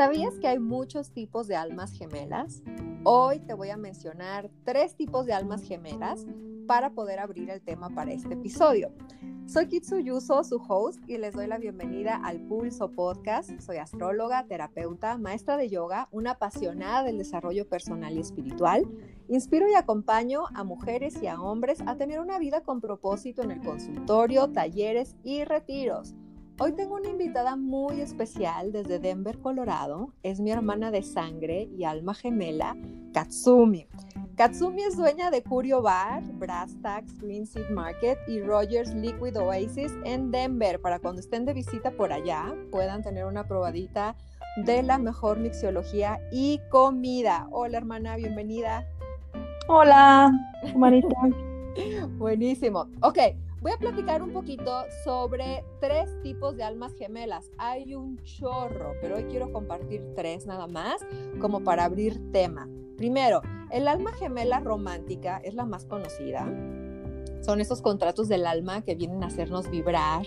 ¿Sabías que hay muchos tipos de almas gemelas? Hoy te voy a mencionar tres tipos de almas gemelas para poder abrir el tema para este episodio. Soy Kitsu Yuso, su host, y les doy la bienvenida al Pulso Podcast. Soy astróloga, terapeuta, maestra de yoga, una apasionada del desarrollo personal y espiritual. Inspiro y acompaño a mujeres y a hombres a tener una vida con propósito en el consultorio, talleres y retiros. Hoy tengo una invitada muy especial desde Denver, Colorado. Es mi hermana de sangre y alma gemela, Katsumi. Katsumi es dueña de Curio Bar, Brass Tacks Green Seed Market y Rogers Liquid Oasis en Denver. Para cuando estén de visita por allá, puedan tener una probadita de la mejor mixiología y comida. Hola hermana, bienvenida. Hola, Marita. Buenísimo. Ok, Voy a platicar un poquito sobre tres tipos de almas gemelas. Hay un chorro, pero hoy quiero compartir tres nada más como para abrir tema. Primero, el alma gemela romántica es la más conocida son esos contratos del alma que vienen a hacernos vibrar,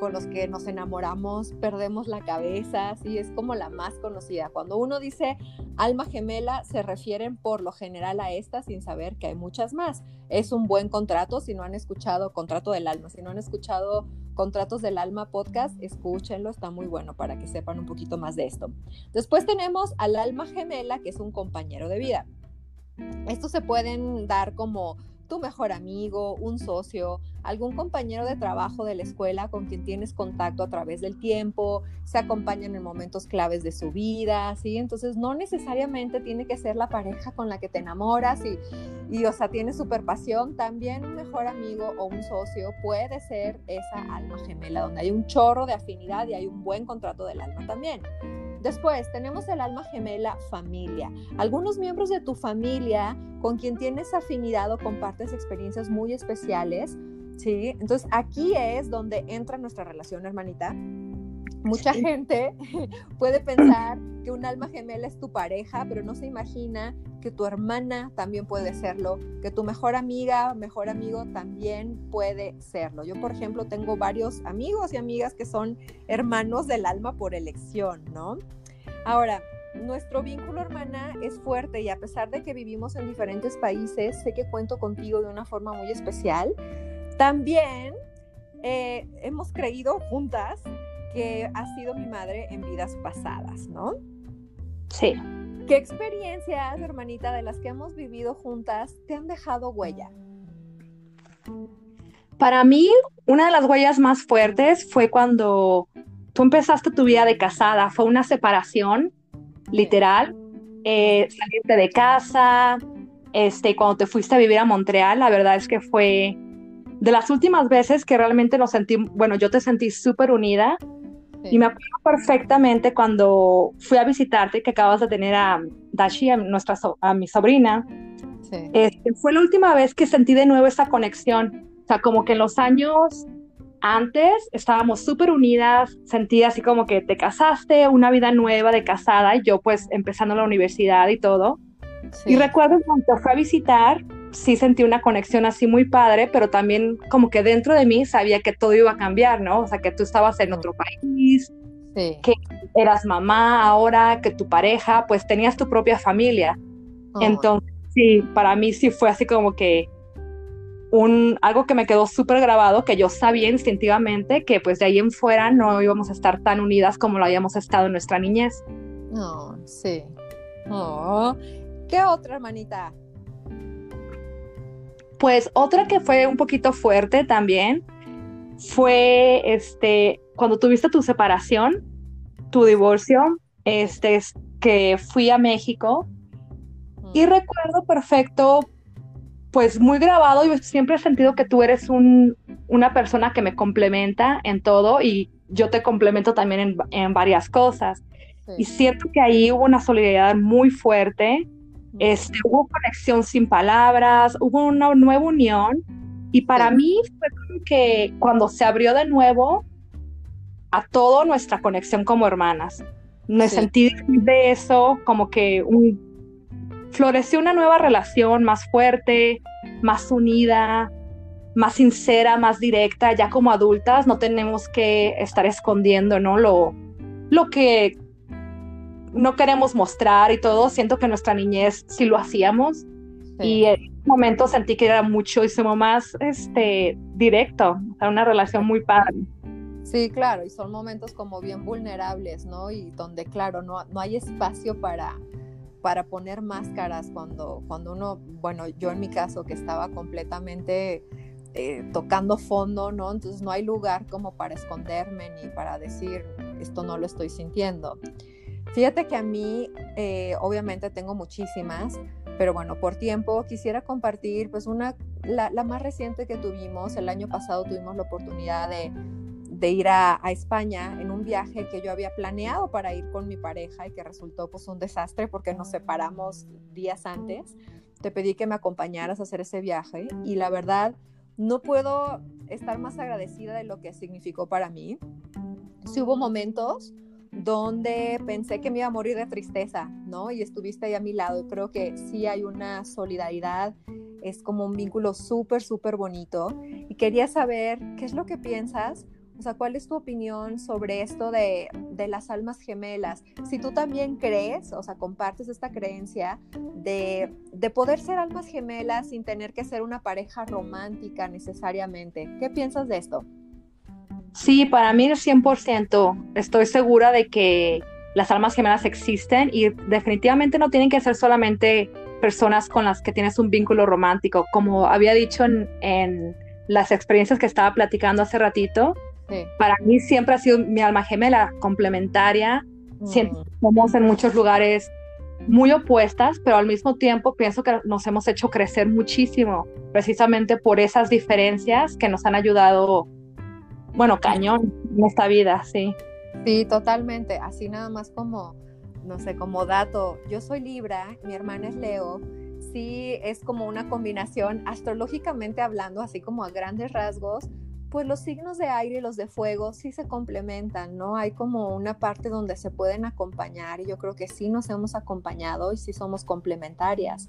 con los que nos enamoramos, perdemos la cabeza, ¿sí? es como la más conocida. Cuando uno dice alma gemela, se refieren por lo general a esta sin saber que hay muchas más. Es un buen contrato, si no han escuchado contrato del alma, si no han escuchado contratos del alma podcast, escúchenlo, está muy bueno para que sepan un poquito más de esto. Después tenemos al alma gemela, que es un compañero de vida. Estos se pueden dar como tu mejor amigo, un socio, algún compañero de trabajo de la escuela con quien tienes contacto a través del tiempo, se acompañan en momentos claves de su vida, ¿sí? Entonces no necesariamente tiene que ser la pareja con la que te enamoras y, y o sea, tienes super pasión, también un mejor amigo o un socio puede ser esa alma gemela, donde hay un chorro de afinidad y hay un buen contrato del alma también. Después tenemos el alma gemela familia. Algunos miembros de tu familia con quien tienes afinidad o compartes experiencias muy especiales, ¿sí? Entonces aquí es donde entra nuestra relación, hermanita. Mucha gente puede pensar que un alma gemela es tu pareja, pero no se imagina que tu hermana también puede serlo, que tu mejor amiga, mejor amigo también puede serlo. Yo, por ejemplo, tengo varios amigos y amigas que son hermanos del alma por elección, ¿no? Ahora, nuestro vínculo hermana es fuerte y a pesar de que vivimos en diferentes países, sé que cuento contigo de una forma muy especial. También eh, hemos creído juntas que has sido mi madre en vidas pasadas, ¿no? Sí. ¿Qué experiencias, hermanita, de las que hemos vivido juntas te han dejado huella? Para mí, una de las huellas más fuertes fue cuando tú empezaste tu vida de casada, fue una separación, literal, eh, salirte de casa, este, cuando te fuiste a vivir a Montreal, la verdad es que fue de las últimas veces que realmente nos sentí, bueno, yo te sentí súper unida y me acuerdo perfectamente cuando fui a visitarte, que acabas de tener a Dashi, a, nuestra a mi sobrina. Este, fue la última vez que sentí de nuevo esa conexión. O sea, como que en los años antes estábamos súper unidas, sentí así como que te casaste, una vida nueva de casada, y yo pues empezando la universidad y todo. Y recuerdo cuando fui a visitar, sí sentí una conexión así muy padre, pero también como que dentro de mí sabía que todo iba a cambiar, ¿no? O sea, que tú estabas en otro país, que eras mamá ahora, que tu pareja, pues tenías tu propia familia. Entonces, sí, para mí sí fue así como que un, algo que me quedó súper grabado, que yo sabía instintivamente que pues de ahí en fuera no íbamos a estar tan unidas como lo habíamos estado en nuestra niñez. Oh, sí. Oh. ¿Qué otra hermanita? Pues otra que fue un poquito fuerte también fue este cuando tuviste tu separación, tu divorcio, este que fui a México y mm. recuerdo perfecto pues muy grabado y siempre he sentido que tú eres un, una persona que me complementa en todo y yo te complemento también en, en varias cosas. Y siento que ahí hubo una solidaridad muy fuerte este, hubo conexión sin palabras, hubo una nueva unión y para mí fue como que cuando se abrió de nuevo a toda nuestra conexión como hermanas. Me sentí de eso como que un, floreció una nueva relación más fuerte, más unida, más sincera, más directa. Ya como adultas no tenemos que estar escondiendo, ¿no? Lo, lo que no queremos mostrar y todo, siento que nuestra niñez sí lo hacíamos. Y en ese momento sentí que era muchísimo más este, directo, una relación muy padre. Sí, claro, y son momentos como bien vulnerables, ¿no? Y donde, claro, no, no hay espacio para, para poner máscaras cuando, cuando uno, bueno, yo en mi caso que estaba completamente eh, tocando fondo, ¿no? Entonces no hay lugar como para esconderme ni para decir, esto no lo estoy sintiendo. Fíjate que a mí, eh, obviamente tengo muchísimas, pero bueno, por tiempo quisiera compartir, pues una, la, más reciente que tuvimos, el año pasado tuvimos la oportunidad de, ir a, a, España en un viaje que yo había planeado para ir con mi pareja y que resultó pues un desastre porque nos separamos días antes. Te pedí que me acompañaras a hacer ese viaje y la verdad no puedo estar más agradecida de lo que significó para mí. Sí hubo momentos donde pensé que me iba a morir de tristeza, ¿no? Y estuviste ahí a mi lado. Creo que sí hay una solidaridad, es como un vínculo súper, súper bonito. Y quería saber qué es lo que piensas o sea, ¿cuál es tu opinión sobre esto de, las almas gemelas? Si tú también crees, o sea, compartes esta creencia de, poder ser almas gemelas sin tener que ser una pareja romántica necesariamente. ¿Qué piensas de esto? Sí, para mí es 100%. Estoy segura de que las almas gemelas existen y definitivamente no tienen que ser solamente personas con las que tienes un vínculo romántico. Como había dicho en, en las experiencias que estaba platicando hace ratito, para mí siempre ha sido mi alma gemela, complementaria. Mm. Somos en muchos lugares muy opuestas, pero al mismo tiempo pienso que nos hemos hecho crecer muchísimo, precisamente por esas diferencias que nos han ayudado, bueno, cañón en esta vida, sí. Sí, totalmente. Así nada más como, no sé, como dato, yo soy Libra, mi hermana es Leo. Sí, es como una combinación astrológicamente hablando, así como a grandes rasgos, pues los signos de aire y los de fuego sí se complementan, ¿no? Hay como una parte donde se pueden acompañar y yo creo que sí nos hemos acompañado y sí somos complementarias.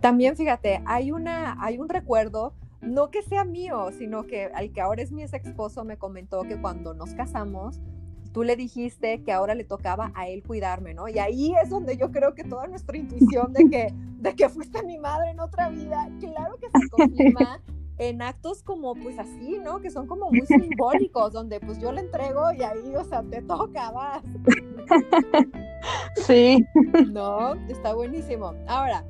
También fíjate, hay, una, hay un recuerdo, no que sea mío, sino que al que ahora es mi ex esposo me comentó que cuando nos casamos, tú le dijiste que ahora le tocaba a él cuidarme, ¿no? Y ahí es donde yo creo que toda nuestra intuición de que, de que fuiste mi madre en otra vida, claro que se confirma en actos como pues así, ¿no? Que son como muy simbólicos, donde pues yo le entrego y ahí, o sea, te toca, vas. Sí. No, está buenísimo. Ahora,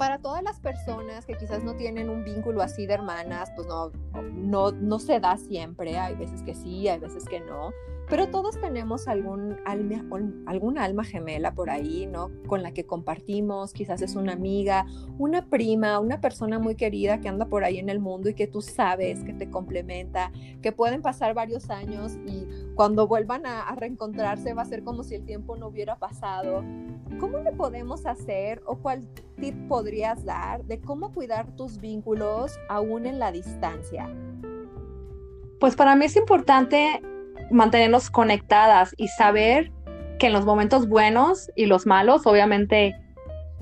para todas las personas que quizás no tienen un vínculo así de hermanas, pues no, no, no se da siempre, hay veces que sí, hay veces que no, pero todos tenemos algún alma, algún alma gemela por ahí, ¿no? Con la que compartimos, quizás es una amiga, una prima, una persona muy querida que anda por ahí en el mundo y que tú sabes que te complementa, que pueden pasar varios años y cuando vuelvan a, a reencontrarse va a ser como si el tiempo no hubiera pasado. ¿Cómo le podemos hacer o cuál tip podrías dar de cómo cuidar tus vínculos aún en la distancia? Pues para mí es importante mantenernos conectadas y saber que en los momentos buenos y los malos, obviamente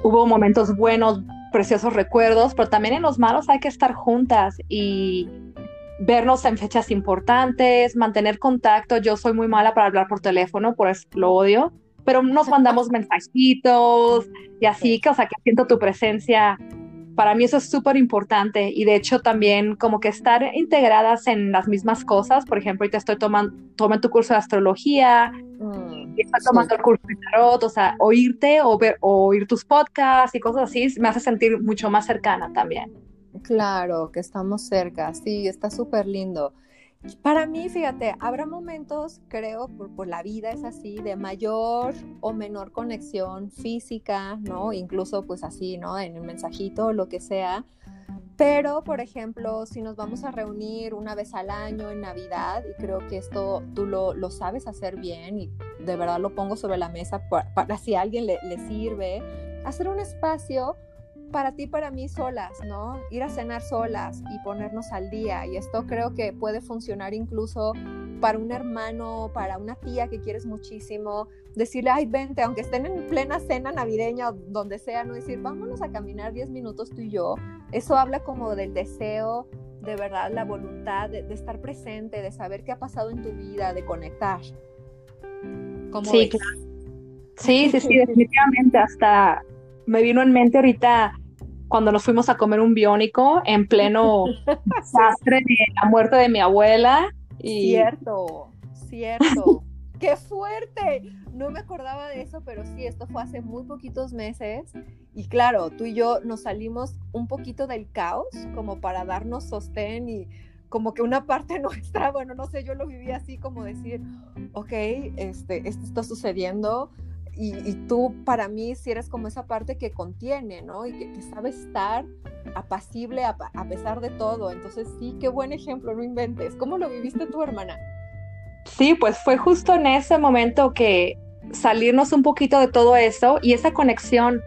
hubo momentos buenos, preciosos recuerdos, pero también en los malos hay que estar juntas y vernos en fechas importantes, mantener contacto. Yo soy muy mala para hablar por teléfono, por eso lo odio, pero nos mandamos mensajitos y así, que, o sea, que siento tu presencia. Para mí eso es súper importante y de hecho también como que estar integradas en las mismas cosas, por ejemplo, ahorita estoy tomando, tu curso de astrología, mm, y estoy tomando el curso de tarot, o sea, oírte o, ver, o oír tus podcasts y cosas así me hace sentir mucho más cercana también. Claro, que estamos cerca, sí, está súper lindo. Para mí, fíjate, habrá momentos, creo, por, la vida es así, de mayor o menor conexión física, ¿no? Incluso pues así, ¿no? En el mensajito o lo que sea. Pero, por ejemplo, si nos vamos a reunir una vez al año en Navidad, y creo que esto tú lo, lo sabes hacer bien y de verdad lo pongo sobre la mesa para, si a alguien le, le sirve, hacer un espacio para ti, para mí solas, ¿no? Ir a cenar solas y ponernos al día. Y esto creo que puede funcionar incluso para un hermano, para una tía que quieres muchísimo. Decirle, ay, vente, aunque estén en plena cena navideña o donde sea, no decir, vámonos a caminar 10 minutos tú y yo. Eso habla como del deseo, de verdad, la voluntad de, estar presente, de saber qué ha pasado en tu vida, de conectar. sí, claro. Sí, sí, sí, definitivamente. Hasta me vino en mente ahorita cuando nos fuimos a comer un biónico en pleno desastre de la muerte de mi abuela. Y... Cierto, cierto. ¡Qué fuerte! No me acordaba de eso, pero sí, esto fue hace muy poquitos meses. Y claro, tú y yo nos salimos un poquito del caos como para darnos sostén y como que una parte nuestra, bueno, no sé, yo lo viví así como decir, ok, este, esto está sucediendo, y, tú para mí si eres como esa parte que contiene, ¿no? Y que, sabe estar apacible a, pesar de todo. Entonces sí, qué buen ejemplo, no inventes. ¿Cómo lo viviste tu hermana? Sí, pues fue justo en ese momento que salirnos un poquito de todo eso y esa conexión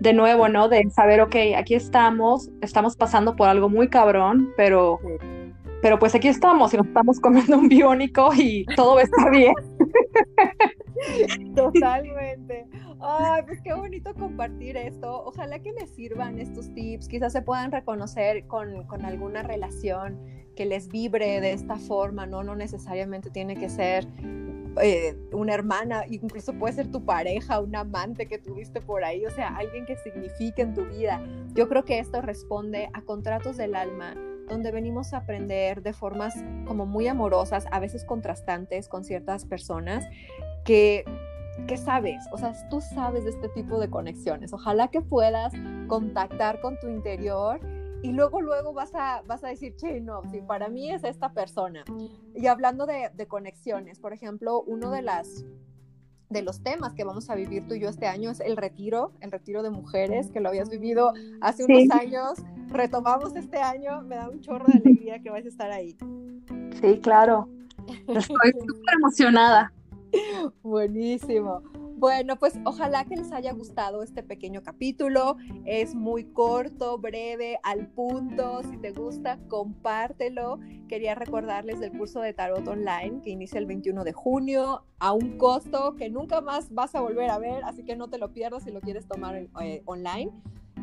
de nuevo, ¿no? De saber, ok, aquí estamos, estamos pasando por algo muy cabrón, pero, pero pues aquí estamos y nos estamos comiendo un biónico y todo a estar bien. Totalmente. Ay, pues qué bonito compartir esto. Ojalá que les sirvan estos tips. Quizás se puedan reconocer con, con alguna relación que les vibre de esta forma, ¿no? No necesariamente tiene que ser eh, una hermana, incluso puede ser tu pareja, un amante que tuviste por ahí, o sea, alguien que signifique en tu vida. Yo creo que esto responde a contratos del alma, donde venimos a aprender de formas como muy amorosas, a veces contrastantes con ciertas personas, que, que sabes, o sea, tú sabes de este tipo de conexiones. Ojalá que puedas contactar con tu interior y luego, luego vas a, vas a decir, che, no, sí, para mí es esta persona. Y hablando de, de conexiones, por ejemplo, uno de las de los temas que vamos a vivir tú y yo este año es el retiro, el retiro de mujeres, que lo habías vivido hace unos años, retomamos este año, me da un chorro de alegría que vais a estar ahí. Sí, claro. Estoy súper emocionada. Buenísimo. Bueno, pues ojalá que les haya gustado este pequeño capítulo. Es muy corto, breve, al punto. Si te gusta, compártelo. Quería recordarles del curso de tarot online que inicia el 21 de junio a un costo que nunca más vas a volver a ver, así que no te lo pierdas si lo quieres tomar eh, online.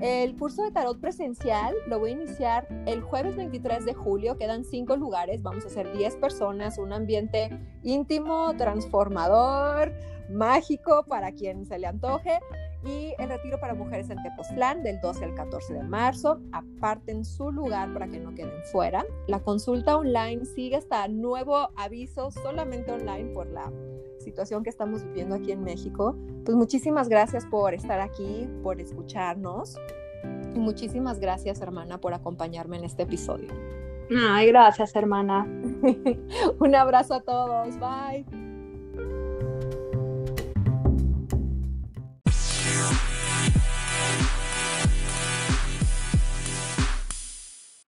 El curso de tarot presencial lo voy a iniciar el jueves 23 de julio. Quedan cinco lugares. Vamos a ser 10 personas. Un ambiente íntimo, transformador, mágico para quien se le antoje. Y el retiro para mujeres en Tepoztlán del 12 al 14 de marzo. Aparten su lugar para que no queden fuera. La consulta online sigue hasta nuevo aviso, solamente online por la situación que estamos viviendo aquí en México. Pues muchísimas gracias por estar aquí, por escucharnos. Y muchísimas gracias, hermana, por acompañarme en este episodio. Ay, gracias, hermana. Un abrazo a todos. Bye.